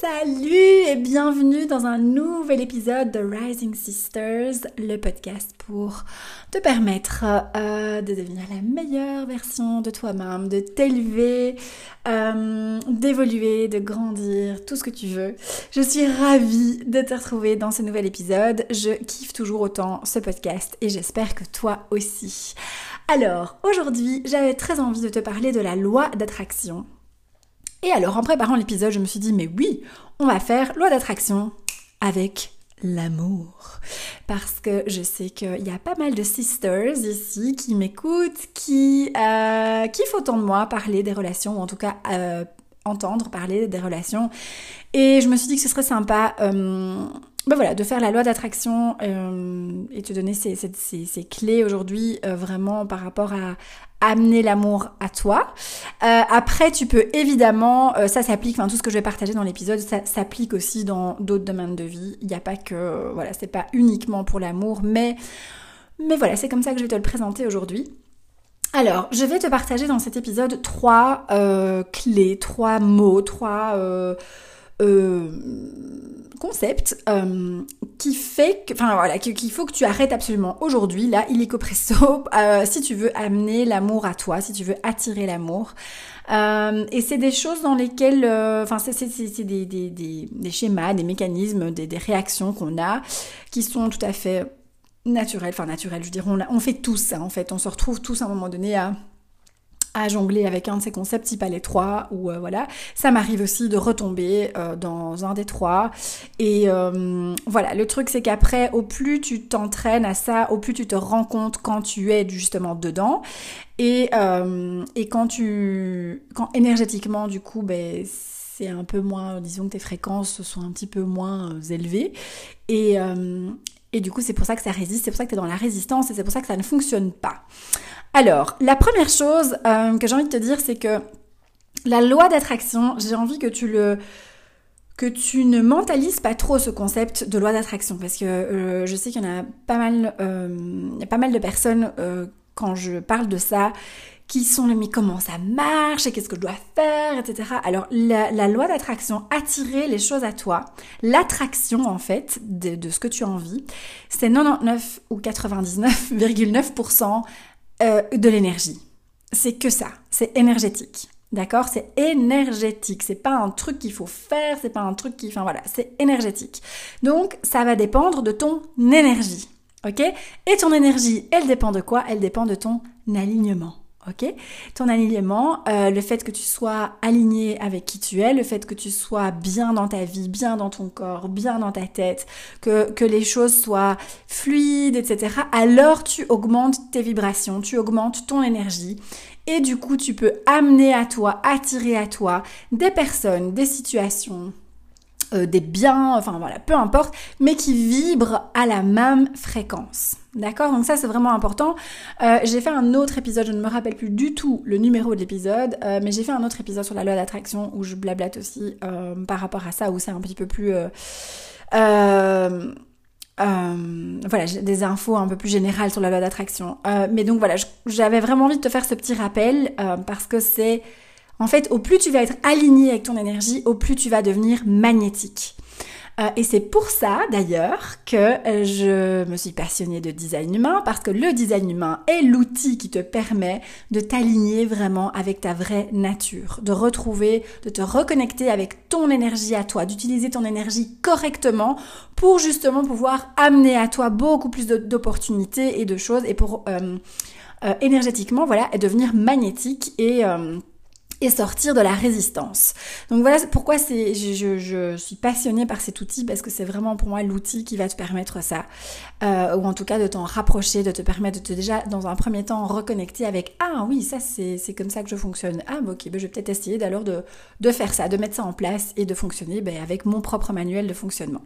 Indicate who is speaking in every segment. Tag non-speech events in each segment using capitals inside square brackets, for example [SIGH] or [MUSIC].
Speaker 1: Salut et bienvenue dans un nouvel épisode de Rising Sisters, le podcast pour te permettre euh, de devenir la meilleure version de toi-même, de t'élever, euh, d'évoluer, de grandir, tout ce que tu veux. Je suis ravie de te retrouver dans ce nouvel épisode. Je kiffe toujours autant ce podcast et j'espère que toi aussi. Alors, aujourd'hui, j'avais très envie de te parler de la loi d'attraction et alors, en préparant l'épisode, je me suis dit, mais oui, on va faire loi d'attraction avec l'amour. Parce que je sais qu'il y a pas mal de sisters ici qui m'écoutent, qui, euh, qui de moi parler des relations, ou en tout cas euh, entendre parler des relations. Et je me suis dit que ce serait sympa euh, ben voilà, de faire la loi d'attraction euh, et te donner ces, ces, clés aujourd'hui euh, vraiment par rapport à amener l'amour à toi. Euh, après, tu peux évidemment, ça s'applique, enfin tout ce que je vais partager dans l'épisode, ça s'applique aussi dans d'autres domaines de vie. Il n'y a pas que, voilà, c'est pas uniquement pour l'amour, mais, mais voilà, c'est comme ça que je vais te le présenter aujourd'hui. Alors, je vais te partager dans cet épisode trois clés, trois mots, trois euh, euh, qui fait que, enfin voilà, qu'il faut que tu arrêtes absolument aujourd'hui, là, illico presto, [LAUGHS] euh, si tu veux amener l'amour à toi, si tu veux attirer l'amour. et c'est des choses dans lesquelles, enfin, c'est des, schémas, des mécanismes, des réactions qu'on a qui sont tout à fait naturelles, enfin naturelles, je dirais, on, on fait tous ça en fait, on se retrouve tous à un moment donné à à jongler avec un de ces concepts, si pas les trois, ou euh, voilà. Ça m'arrive aussi de retomber euh, dans un des trois. Et euh, voilà, le truc c'est qu'après, au plus tu t'entraînes à ça, au plus tu te rends compte quand tu es justement dedans. Et, et quand tu... quand énergétiquement, du coup, ben c'est un peu moins, disons que tes fréquences sont un petit peu moins élevées. Et, et du coup, c'est pour ça que ça résiste, c'est pour ça que tu es dans la résistance et c'est pour ça que ça ne fonctionne pas. Alors, la première chose euh, que j'ai envie de te dire, c'est que la loi d'attraction, j'ai envie que tu le que tu ne mentalises pas trop ce concept de loi d'attraction parce que euh, je sais qu'il y en a pas mal, euh, pas mal de personnes quand je parle de ça qui sont le mais comment ça marche et qu'est-ce que je dois faire, etc. Alors la, la loi d'attraction, attirer les choses à toi, l'attraction en fait de, de, ce que tu as envie, c'est 99 ou 99,9% euh, de l'énergie. C'est que ça, c'est énergétique. D'accord? C'est énergétique. C'est pas un truc qu'il faut faire, c'est pas un truc qui. Enfin voilà, c'est énergétique. Donc ça va dépendre de ton énergie. Ok? Et ton énergie, elle dépend de quoi? Elle dépend de ton alignement Ton alignement, euh, le fait que tu sois aligné avec qui tu es, le fait que tu sois bien dans ta vie, bien dans ton corps, bien dans ta tête, que, que les choses soient fluides, etc. Alors tu augmentes tes vibrations, tu augmentes ton énergie et du coup tu peux amener à toi, attirer à toi des personnes, des situations, euh, des biens, enfin voilà, peu importe, mais qui vibrent à la même fréquence. D'accord? Donc ça c'est vraiment important. Euh, j'ai fait un autre épisode, je ne me rappelle plus du tout le numéro de l'épisode, euh, mais j'ai fait un autre épisode sur la loi d'attraction où je blablate aussi par rapport à ça, où c'est un petit peu plus... voilà, j'ai des infos un peu plus générales sur la loi d'attraction. mais donc voilà, j'avais vraiment envie de te faire ce petit rappel parce que c'est en fait, au plus tu vas être aligné avec ton énergie, au plus tu vas devenir magnétique. Euh, et c'est pour ça d'ailleurs que euh, je me suis passionnée de design humain parce que le design humain est l'outil qui te permet de t'aligner vraiment avec ta vraie nature, de retrouver, de te reconnecter avec ton énergie à toi, d'utiliser ton énergie correctement pour justement pouvoir amener à toi beaucoup plus d'opportunités et de choses et pour euh, énergétiquement voilà devenir magnétique et et sortir de la résistance. Donc voilà pourquoi c'est, je, je, suis passionnée par cet outil parce que c'est vraiment pour moi l'outil qui va te permettre ça, euh, ou en tout cas de t'en rapprocher, de te permettre de te déjà dans un premier temps reconnecter avec ah oui ça c'est, c'est comme ça que je fonctionne. Ah bah, ok, bah, je vais peut-être essayer d'alors de, de faire ça, de mettre ça en place et de fonctionner ben, avec mon propre manuel de fonctionnement.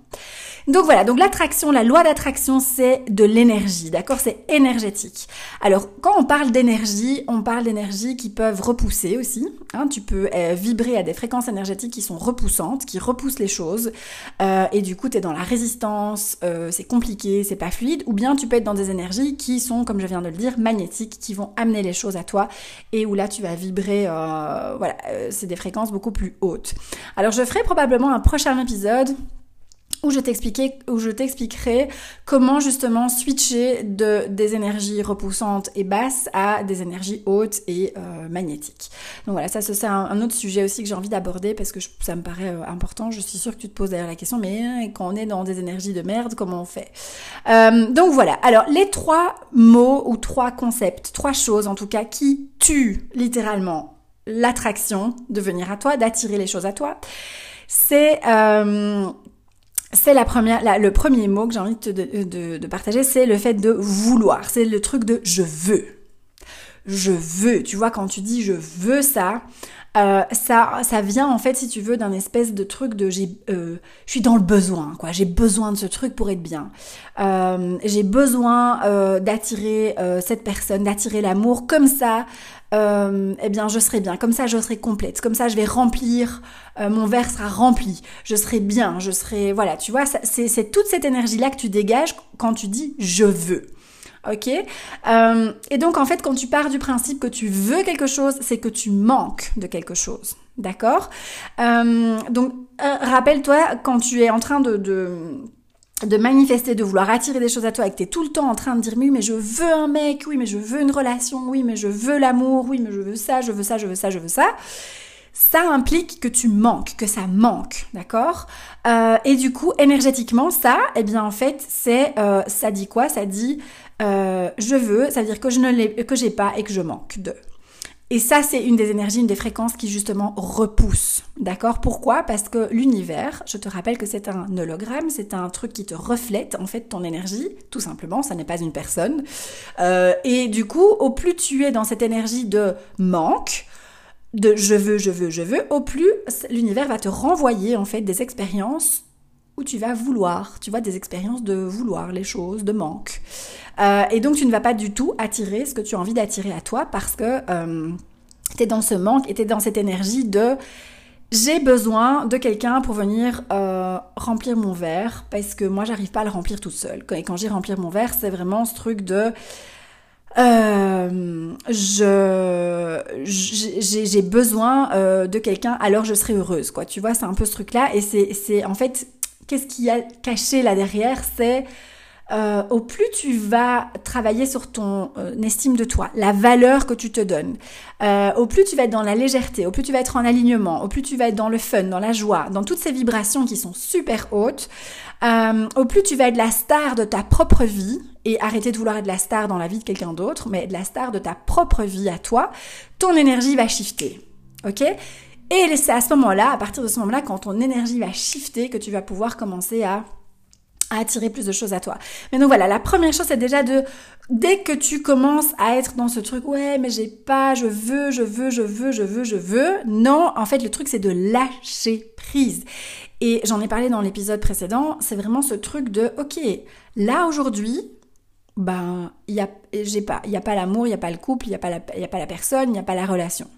Speaker 1: Donc voilà, donc l'attraction, la loi d'attraction c'est de l'énergie, d'accord? C'est énergétique. Alors quand on parle d'énergie, on parle d'énergie qui peuvent repousser aussi. Hein, tu peux euh, vibrer à des fréquences énergétiques qui sont repoussantes, qui repoussent les choses, euh, et du coup tu es dans la résistance, euh, c'est compliqué, c'est pas fluide, ou bien tu peux être dans des énergies qui sont, comme je viens de le dire, magnétiques, qui vont amener les choses à toi, et où là tu vas vibrer, voilà, c'est des fréquences beaucoup plus hautes. Alors je ferai probablement un prochain épisode où je t'expliquerai, où je t'expliquerai comment justement switcher de des énergies repoussantes et basses à des énergies hautes et euh, magnétiques. Donc voilà, ça c'est un, autre sujet aussi que j'ai envie d'aborder parce que ça me paraît euh, important. Je suis sûre que tu te poses d'ailleurs la question, mais hein, quand on est dans des énergies de merde, comment on fait? Euh, Donc voilà. Alors les trois mots ou trois concepts, trois choses en tout cas qui tuent littéralement l'attraction de venir à toi, d'attirer les choses à toi, c'est euh, c'est la première, le premier mot que j'ai envie de, de, partager, c'est le fait de vouloir. C'est le truc de je veux. Je veux. Tu vois, quand tu dis je veux ça, euh, ça, ça vient en fait, si tu veux, d'un espèce de truc de j'ai, euh, je suis dans le besoin, quoi. J'ai besoin de ce truc pour être bien. Euh, j'ai besoin euh, d'attirer euh, cette personne, d'attirer l'amour. Comme ça, eh bien, je serai bien. Comme ça, je serai complète. Comme ça, je vais remplir. mon verre sera rempli. Je serai bien. Je serai, voilà. Tu vois, c'est toute cette énergie là que tu dégages quand tu dis je veux. Ok. Euh, Et donc en fait, quand tu pars du principe que tu veux quelque chose, c'est que tu manques de quelque chose. D'accord? Euh, Donc euh, rappelle-toi quand tu es en train de, de manifester, de vouloir attirer des choses à toi et que tu es tout le temps en train de dire oui mais je veux un mec, oui mais je veux une relation, oui mais je veux l'amour, oui mais je veux ça, je veux ça, je veux ça, je veux ça, ça implique que tu manques, que ça manque, d'accord? Et du coup, énergétiquement, ça, eh bien en fait, c'est, ça dit quoi? Ça dit euh, je veux, ça veut dire que je ne l'ai, que j'ai pas et que je manque de. Et ça, c'est une des énergies, une des fréquences qui justement repousse. D'accord? Pourquoi? Parce que l'univers, je te rappelle que c'est un hologramme, c'est un truc qui te reflète en fait ton énergie, tout simplement, ça n'est pas une personne. Euh, et du coup, au plus tu es dans cette énergie de manque, de je veux, je veux, je veux, au plus l'univers va te renvoyer en fait des expériences où tu vas vouloir, tu vois, des expériences de vouloir les choses, de manque. Euh, et donc tu ne vas pas du tout attirer ce que tu as envie d'attirer à toi parce que euh, tu es dans ce manque et tu es dans cette énergie de j'ai besoin de quelqu'un pour venir euh, remplir mon verre parce que moi j'arrive pas à le remplir toute seule. Et quand j'ai remplir mon verre, c'est vraiment ce truc de euh, je j'ai besoin de quelqu'un alors je serai heureuse quoi tu vois c'est un peu ce truc là et c'est c'est en fait qu'est-ce qu'il y a caché là derrière c'est euh, au plus tu vas travailler sur ton euh, estime de toi, la valeur que tu te donnes, euh, au plus tu vas être dans la légèreté, au plus tu vas être en alignement, au plus tu vas être dans le fun, dans la joie, dans toutes ces vibrations qui sont super hautes, au plus tu vas être la star de ta propre vie et arrêter de vouloir être la star dans la vie de quelqu'un d'autre, mais être la star de ta propre vie à toi, ton énergie va shifter. Ok? Et c'est à ce moment-là, à partir de ce moment-là, quand ton énergie va shifter, que tu vas pouvoir commencer à attirer plus de choses à toi. Mais donc voilà, la première chose c'est déjà de dès que tu commences à être dans ce truc ouais, mais j'ai pas, je veux, je veux, je veux, je veux, je veux. Non, en fait le truc c'est de lâcher prise. Et j'en ai parlé dans l'épisode précédent, c'est vraiment ce truc de OK, là aujourd'hui, ben il y a pas, y a pas l'amour, il y a pas le couple, il y a pas la a pas la personne, il y a pas la relation.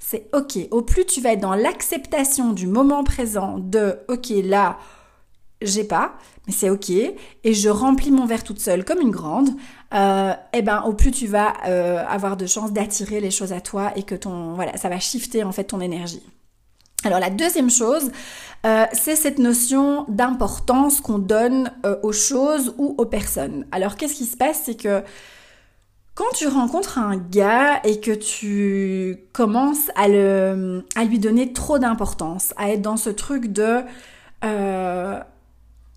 Speaker 1: C'est OK. Au plus tu vas être dans l'acceptation du moment présent de OK, là j'ai pas, mais c'est ok, et je remplis mon verre toute seule comme une grande, euh, eh ben au plus tu vas euh, avoir de chances d'attirer les choses à toi et que ton voilà ça va shifter en fait ton énergie. Alors la deuxième chose, euh, c'est cette notion d'importance qu'on donne aux choses ou aux personnes. Alors qu'est-ce qui se passe? C'est que quand tu rencontres un gars et que tu commences à, le, à lui donner trop d'importance, à être dans ce truc de euh,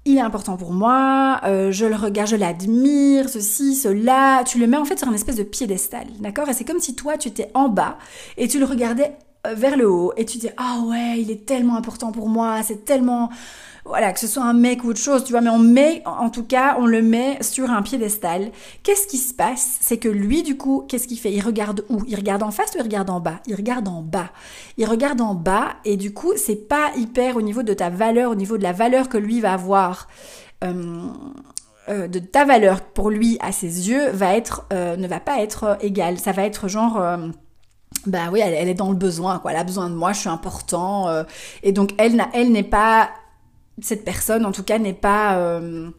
Speaker 1: il est important pour moi, euh, je le regarde, je l'admire, ceci, cela, tu le mets en fait sur un espèce de piédestal, d'accord? Et c'est comme si toi tu étais en bas et tu le regardais euh, vers le haut et tu dis ah ouais, il est tellement important pour moi, c'est tellement voilà, que ce soit un mec ou autre chose, tu vois, mais on met, en tout cas, on le met sur un piédestal. Qu'est-ce qui se passe? C'est que lui, du coup, qu'est-ce qu'il fait? Il regarde où? Il regarde en face ou il regarde en bas? Il regarde en bas. Il regarde en bas et du coup, c'est pas hyper au niveau de ta valeur, au niveau de la valeur que lui va avoir. Euh, euh, de ta valeur pour lui à ses yeux va être euh, ne va pas être égale. Ça va être genre bah oui elle, est dans le besoin quoi. Elle a besoin de moi je suis important et donc elle elle n'est pas cette personne en tout cas n'est pas euh,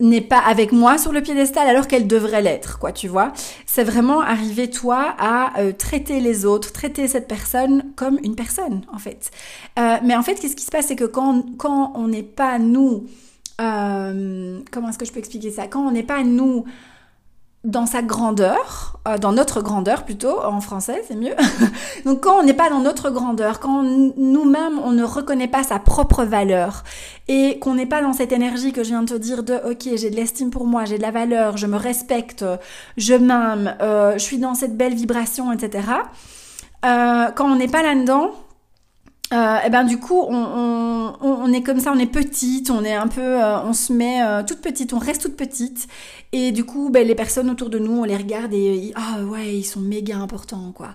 Speaker 1: n'est pas avec moi sur le piédestal alors qu'elle devrait l'être, quoi, tu vois. C'est vraiment arriver toi à euh, traiter les autres, traiter cette personne comme une personne, en fait. Euh, mais en fait, qu'est-ce qui se passe, c'est que quand, quand on n'est pas nous, comment est-ce que je peux expliquer ça? Quand on n'est pas nous dans sa grandeur, euh, dans notre grandeur plutôt, en français c'est mieux. [LAUGHS] Donc quand on n'est pas dans notre grandeur, quand nous-mêmes on ne reconnaît pas sa propre valeur et qu'on n'est pas dans cette énergie que je viens de te dire de ok j'ai de l'estime pour moi, j'ai de la valeur, je me respecte, je m'aime, euh, je suis dans cette belle vibration, etc. Euh, quand on n'est pas là-dedans, euh, et ben du coup on, on, on, est comme ça, on est petite, on est un peu, euh, on se met euh, toute petite, on reste toute petite et du coup ben, les personnes autour de nous on les regarde et ah ouais ils sont méga importants quoi.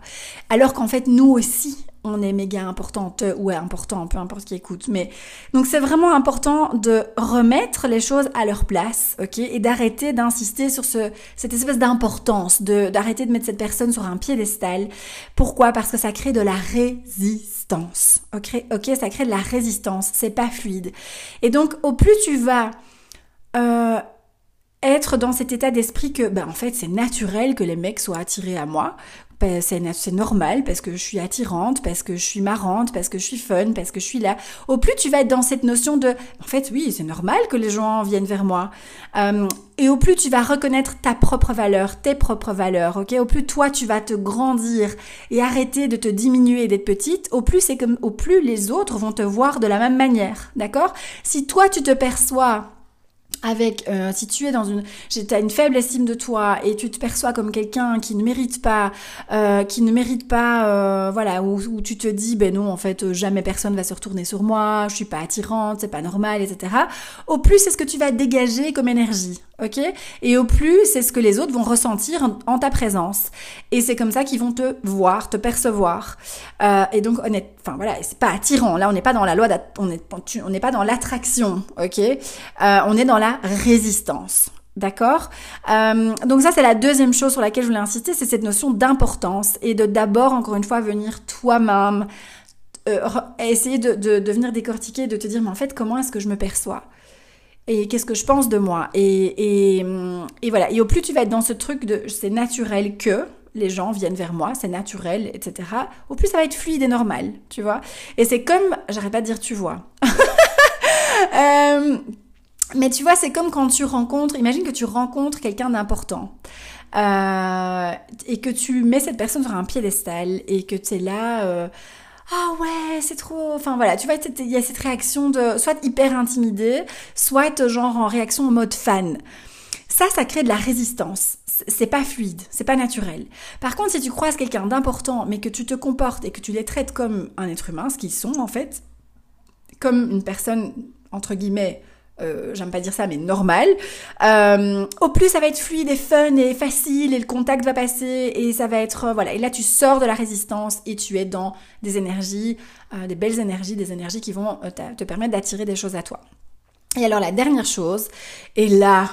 Speaker 1: Alors qu'en fait nous aussi on est méga importante ou important, peu importe qui écoute. Mais donc c'est vraiment important de remettre les choses à leur place, ok, et d'arrêter d'insister sur ce cette espèce d'importance, de d'arrêter de mettre cette personne sur un piédestal. Pourquoi? Parce que ça crée de la résistance, ok, ok, ça crée de la résistance. C'est pas fluide. Et donc au plus tu vas euh, être dans cet état d'esprit que, ben, en fait, c'est naturel que les mecs soient attirés à moi, c'est normal parce que je suis attirante, parce que je suis marrante, parce que je suis fun, parce que je suis là. Au plus tu vas être dans cette notion de, en fait, oui, c'est normal que les gens viennent vers moi. Euh, et au plus tu vas reconnaître ta propre valeur, tes propres valeurs, ok? Au plus toi tu vas te grandir et arrêter de te diminuer d'être petite, au plus c'est comme, au plus les autres vont te voir de la même manière, d'accord? Si toi tu te perçois avec euh, si tu es dans une as une faible estime de toi et tu te perçois comme quelqu'un qui ne mérite pas euh, qui ne mérite pas euh, voilà où, où, tu te dis ben non en fait jamais personne va se retourner sur moi je suis pas attirante c'est pas normal etc au plus c'est ce que tu vas dégager comme énergie ok? Et au plus c'est ce que les autres vont ressentir en, ta présence. Et c'est comme ça qu'ils vont te voir te percevoir. Euh, et donc honnête enfin voilà c'est pas attirant. Là on n'est pas dans la loi on n'est on n'est pas dans l'attraction ok? Euh, on est dans la résistance. D'accord? Euh, Donc ça, c'est la deuxième chose sur laquelle je voulais insister, c'est cette notion d'importance et de d'abord, encore une fois, venir toi-même, euh, essayer de, de, venir décortiquer, de te dire, mais en fait, comment est-ce que je me perçois? Et qu'est-ce que je pense de moi? Et, et, et, voilà. Et au plus tu vas être dans ce truc de c'est naturel que les gens viennent vers moi, c'est naturel, etc. Au plus ça va être fluide et normal, tu vois? Et c'est comme, j'arrête pas de dire tu vois. [LAUGHS] euh, mais tu vois, c'est comme quand tu rencontres, imagine que tu rencontres quelqu'un d'important. Euh, et que tu mets cette personne sur un piédestal et que tu es là, euh, ah ouais, c'est trop. Enfin voilà, tu vois, il y a cette réaction de soit hyper intimidée, soit genre en réaction en mode fan. Ça, ça crée de la résistance. C'est pas fluide, c'est pas naturel. Par contre, si tu croises quelqu'un d'important, mais que tu te comportes et que tu les traites comme un être humain, ce qu'ils sont en fait, comme une personne entre guillemets euh, j'aime pas dire ça, mais normal. Euh, au plus ça va être fluide et fun et facile et le contact va passer et ça va être euh, voilà. Et là tu sors de la résistance et tu es dans des énergies, des belles énergies, des énergies qui vont te permettre d'attirer des choses à toi. Et alors la dernière chose, et là,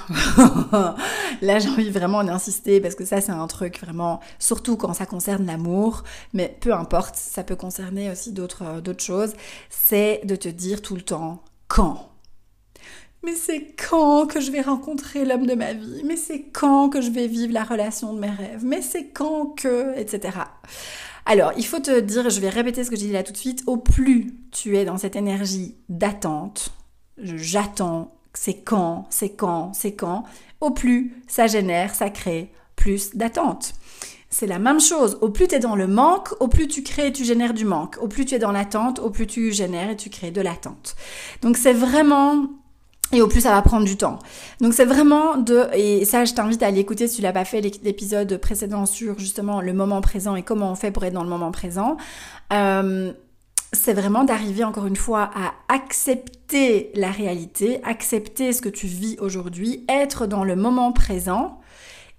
Speaker 1: [LAUGHS] là j'ai envie vraiment d'insister parce que ça c'est un truc vraiment, surtout quand ça concerne l'amour, mais peu importe, ça peut concerner aussi d'autres d'autres choses, c'est de te dire tout le temps quand mais c'est quand que je vais rencontrer l'homme de ma vie, mais c'est quand que je vais vivre la relation de mes rêves, mais c'est quand que, etc. Alors, il faut te dire, je vais répéter ce que j'ai dit là tout de suite, au plus tu es dans cette énergie d'attente, j'attends, c'est quand, c'est quand, c'est quand, au plus ça génère, ça crée plus d'attente. C'est la même chose. Au plus tu es dans le manque, au plus tu crées et tu génères du manque. Au plus tu es dans l'attente, au plus tu génères et tu crées de l'attente. Donc c'est vraiment et au plus ça va prendre du temps. Donc c'est vraiment de et ça je t'invite à aller écouter si tu l'as pas fait l'épisode précédent sur justement le moment présent et comment on fait pour être dans le moment présent. Euh, c'est vraiment d'arriver encore une fois à accepter la réalité, accepter ce que tu vis aujourd'hui, être dans le moment présent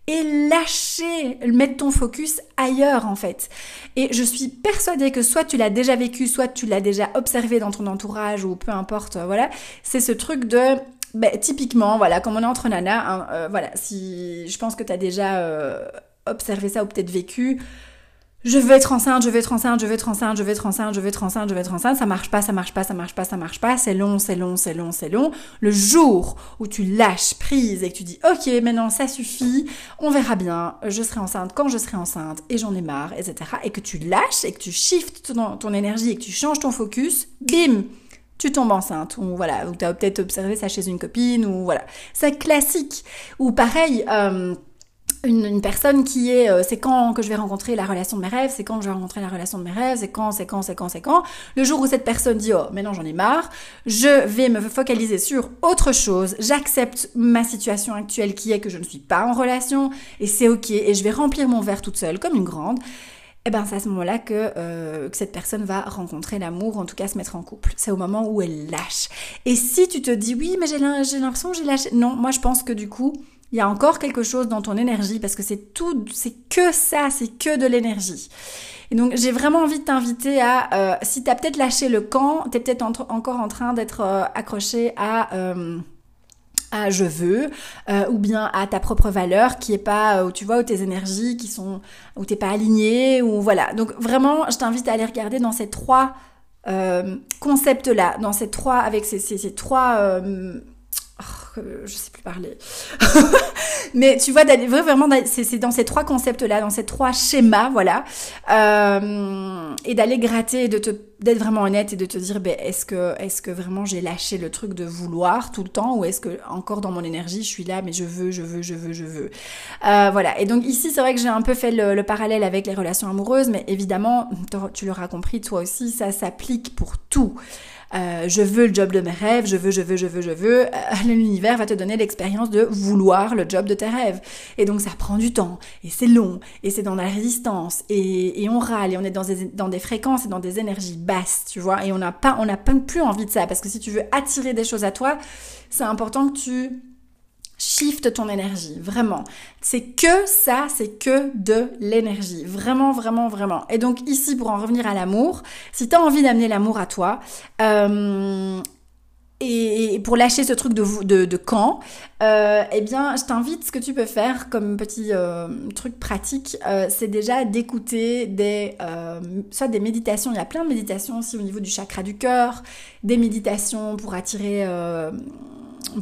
Speaker 1: et lâcher, mettre ton focus ailleurs en fait. Et je suis persuadée que soit tu l'as déjà vécu, soit tu l'as déjà observé dans ton entourage ou peu importe, voilà, c'est ce truc de ben, typiquement, voilà, comme on est entre nanas, hein, euh, voilà, si je pense que tu as déjà euh, observé ça ou peut-être vécu, je veux être enceinte, je veux être enceinte, je veux être enceinte, je veux être enceinte, je veux être enceinte, je veux être enceinte, ça marche pas, ça marche pas, ça marche pas, ça marche pas, c'est long, c'est long, c'est long, c'est long. Le jour où tu lâches prise et que tu dis ok, maintenant ça suffit, on verra bien, je serai enceinte quand je serai enceinte et j'en ai marre, etc. Et que tu lâches et que tu shifts ton, ton énergie et que tu changes ton focus, bim, tu tombes enceinte. Ou voilà ou tu as peut-être observé ça chez une copine ou voilà. C'est classique. Ou pareil euh, une, personne qui est euh, c'est quand que je vais rencontrer la relation de mes rêves, c'est quand je vais rencontrer la relation de mes rêves, c'est quand, c'est quand, c'est quand, c'est quand. Le jour où cette personne dit oh maintenant j'en ai marre, je vais me focaliser sur autre chose, j'accepte ma situation actuelle qui est que je ne suis pas en relation et c'est ok et je vais remplir mon verre toute seule comme une grande. Et eh ben c'est à ce moment-là que, euh, que cette personne va rencontrer l'amour, en tout cas se mettre en couple. C'est au moment où elle lâche. Et si tu te dis oui mais j'ai l'impression j'ai lâché, non, moi je pense que du coup il y a encore quelque chose dans ton énergie parce que c'est tout, c'est que ça, c'est que de l'énergie. Et donc j'ai vraiment envie de t'inviter à, euh, si t'as peut-être lâché le camp, t'es peut-être encore en train d'être euh, accroché à euh, à je veux euh, ou bien à ta propre valeur qui est pas où tu vois où tes énergies qui sont où t'es pas aligné ou voilà donc vraiment je t'invite à aller regarder dans ces trois concepts là dans ces trois avec ces, ces, ces trois Oh, je sais plus parler. [LAUGHS] Mais tu vois, vraiment, c'est dans ces trois concepts-là, dans ces trois schémas, voilà, euh, et d'aller gratter, de te d'être vraiment honnête et de te dire, ben, est-ce que, est-ce que vraiment j'ai lâché le truc de vouloir tout le temps, ou est-ce que encore dans mon énergie, je suis là, mais je veux, je veux, je veux, je veux. Euh, voilà. Et donc ici, c'est vrai que j'ai un peu fait le, parallèle avec les relations amoureuses, mais évidemment, tu l'auras compris, toi aussi, ça s'applique pour tout. Euh, je veux le job de mes rêves, je veux, je veux, je veux, je veux, euh, l'univers va te donner l'expérience de vouloir le job de tes rêves. Et donc ça prend du temps, et c'est long, et c'est dans la résistance, et, et, on râle, et on est dans des, dans des fréquences et dans des énergies basses, tu vois, et on n'a pas, on n'a plus envie de ça, parce que si tu veux attirer des choses à toi, c'est important que tu Shift ton énergie, vraiment. C'est que ça, c'est que de l'énergie. Vraiment, vraiment, vraiment. Et donc ici, pour en revenir à l'amour, si tu as envie d'amener l'amour à toi, euh, et pour lâcher ce truc de, de, de camp, euh, eh bien, je t'invite, ce que tu peux faire comme petit euh, truc pratique, euh, c'est déjà d'écouter des, soit des méditations. Il y a plein de méditations aussi au niveau du chakra du cœur, des méditations pour attirer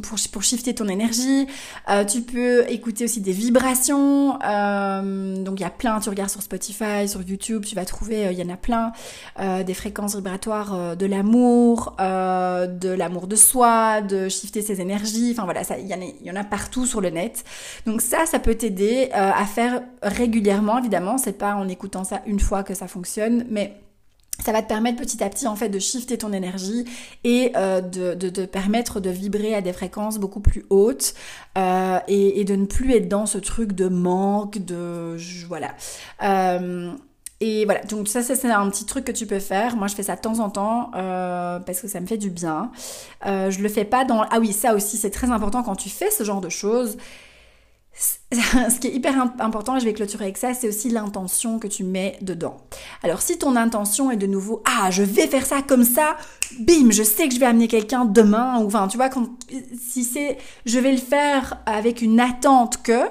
Speaker 1: pour, pour shifter ton énergie. Euh, tu peux écouter aussi des vibrations. Euh, donc il y a plein, tu regardes sur Spotify, sur YouTube, tu vas trouver, euh, il y en a plein, des fréquences vibratoires de l'amour, de l'amour de soi, de shifter ses énergies. Enfin voilà, il y, en a, y en a partout sur le net. Donc ça, ça peut t'aider à faire régulièrement, évidemment. C'est pas en écoutant ça une fois que ça fonctionne, mais ça va te permettre petit à petit en fait de shifter ton énergie et euh, de, de, de, permettre de vibrer à des fréquences beaucoup plus hautes euh, et, de ne plus être dans ce truc de manque, de voilà. Euh, et voilà, donc ça, c'est un petit truc que tu peux faire. Moi, je fais ça de temps en temps parce que ça me fait du bien. Euh, je le fais pas dans... Ah oui, ça aussi, c'est très important quand tu fais ce genre de choses. [LAUGHS] ce qui est hyper important, et je vais clôturer avec ça, c'est aussi l'intention que tu mets dedans. Alors si ton intention est de nouveau, ah, je vais faire ça comme ça, bim, je sais que je vais amener quelqu'un demain, ou enfin, tu vois, quand, si c'est, je vais le faire avec une attente que,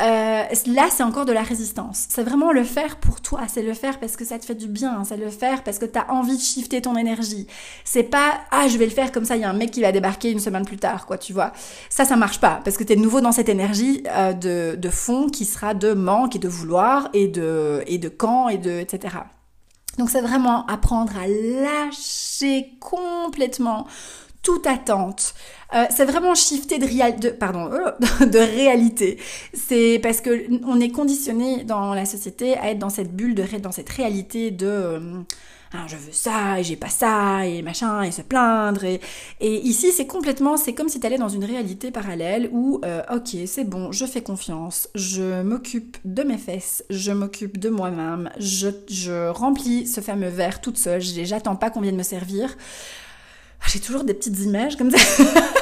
Speaker 1: euh, là c'est encore de la résistance. C'est vraiment le faire pour toi, c'est le faire parce que ça te fait du bien, c'est le faire parce que tu as envie de shifter ton énergie. C'est pas ah je vais le faire comme ça, il y a un mec qui va débarquer une semaine plus tard, quoi, tu vois. Ça, ça marche pas parce que tu es nouveau dans cette énergie euh, de, de fond qui sera de manque et de vouloir et de, et de quand et de etc. Donc c'est vraiment apprendre à lâcher complètement toute attente. Euh, c'est vraiment shifter de, de, pardon, [LAUGHS] de réalité. C'est parce que on est conditionné dans la société à être dans cette bulle de dans cette réalité de euh, ah, je veux ça et j'ai pas ça et machin et se plaindre et, et ici c'est complètement c'est comme si tu allais dans une réalité parallèle où euh, ok c'est bon je fais confiance je m'occupe de mes fesses je m'occupe de moi-même je, je remplis ce fameux verre toute seule j'attends pas qu'on vienne me servir j'ai toujours des petites images comme ça [LAUGHS]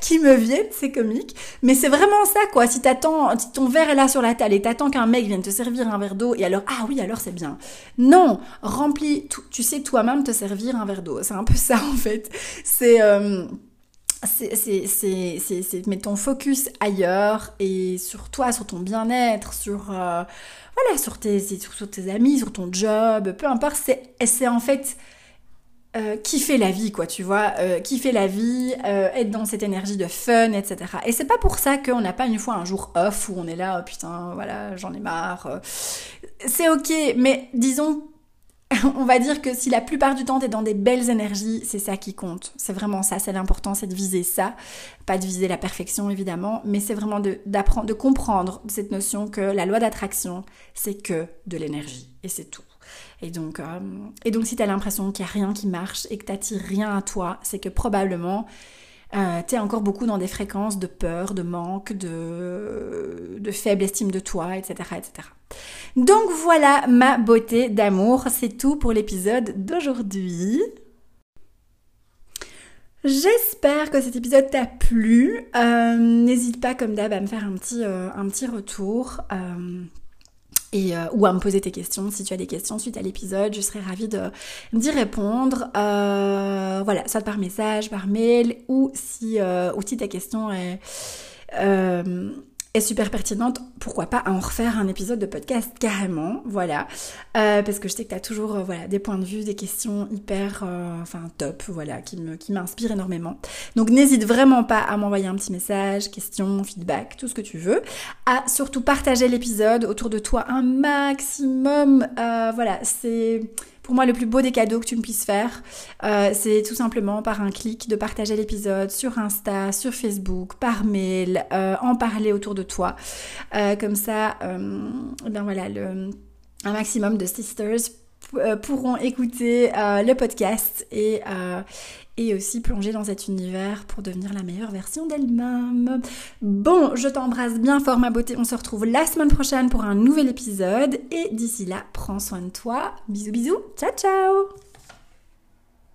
Speaker 1: qui me viennent, c'est comique. Mais c'est vraiment ça, quoi. Si t'attends, si ton verre est là sur la table et t'attends qu'un mec vienne te servir un verre d'eau et alors, ah oui, alors c'est bien. Non, remplis, tu sais toi-même te servir un verre d'eau. C'est un peu ça, en fait. C'est... Euh, c'est mettre ton focus ailleurs et sur toi, sur ton bien-être, sur euh, voilà, sur tes, sur tes amis, sur ton job, peu importe. C'est en fait euh, kiffer la vie, quoi, tu vois, euh, kiffer la vie, euh, être dans cette énergie de fun, etc. Et c'est pas pour ça qu'on n'a pas une fois un jour off où on est là, oh, putain, voilà, j'en ai marre. Euh. C'est ok, mais disons, [LAUGHS] on va dire que si la plupart du temps t'es dans des belles énergies, c'est ça qui compte. C'est vraiment ça, c'est l'important, c'est de viser ça. Pas de viser la perfection, évidemment, mais c'est vraiment d'apprendre, de comprendre cette notion que la loi d'attraction, c'est que de l'énergie. Et c'est tout. Et donc, euh, et si tu as l'impression qu'il n'y a rien qui marche et que tu n'attires rien à toi, c'est que probablement euh, tu es encore beaucoup dans des fréquences de peur, de manque, de, faible estime de toi, etc., etc. Donc voilà ma beauté d'amour, c'est tout pour l'épisode d'aujourd'hui. J'espère que cet épisode t'a plu. Euh, n'hésite pas comme d'hab à me faire un petit, un petit retour et, euh, ou à me poser tes questions si tu as des questions suite à l'épisode. Je serais ravie d'y répondre. Euh, voilà, soit par message, par mail, ou si, euh, ou si ta question est, euh, est super pertinente, pourquoi pas en refaire un épisode de podcast carrément, voilà, euh, parce que je sais que tu as toujours euh, voilà, des points de vue, des questions hyper, euh, enfin top, voilà, qui me qui m'inspirent énormément. Donc n'hésite vraiment pas à m'envoyer un petit message, question, feedback, tout ce que tu veux, à surtout partager l'épisode autour de toi un maximum, voilà, c'est pour moi, le plus beau des cadeaux que tu me puisses faire, euh, c'est tout simplement par un clic de partager l'épisode sur Insta, sur Facebook, par mail, euh, en parler autour de toi. Euh, comme ça, ben voilà, le, un maximum de sisters pourront écouter le podcast et, et aussi plonger dans cet univers pour devenir la meilleure version d'elle-même. Bon, je t'embrasse bien fort ma beauté, on se retrouve la semaine prochaine pour un nouvel épisode et d'ici là, prends soin de toi. Bisous bisous, ciao ciao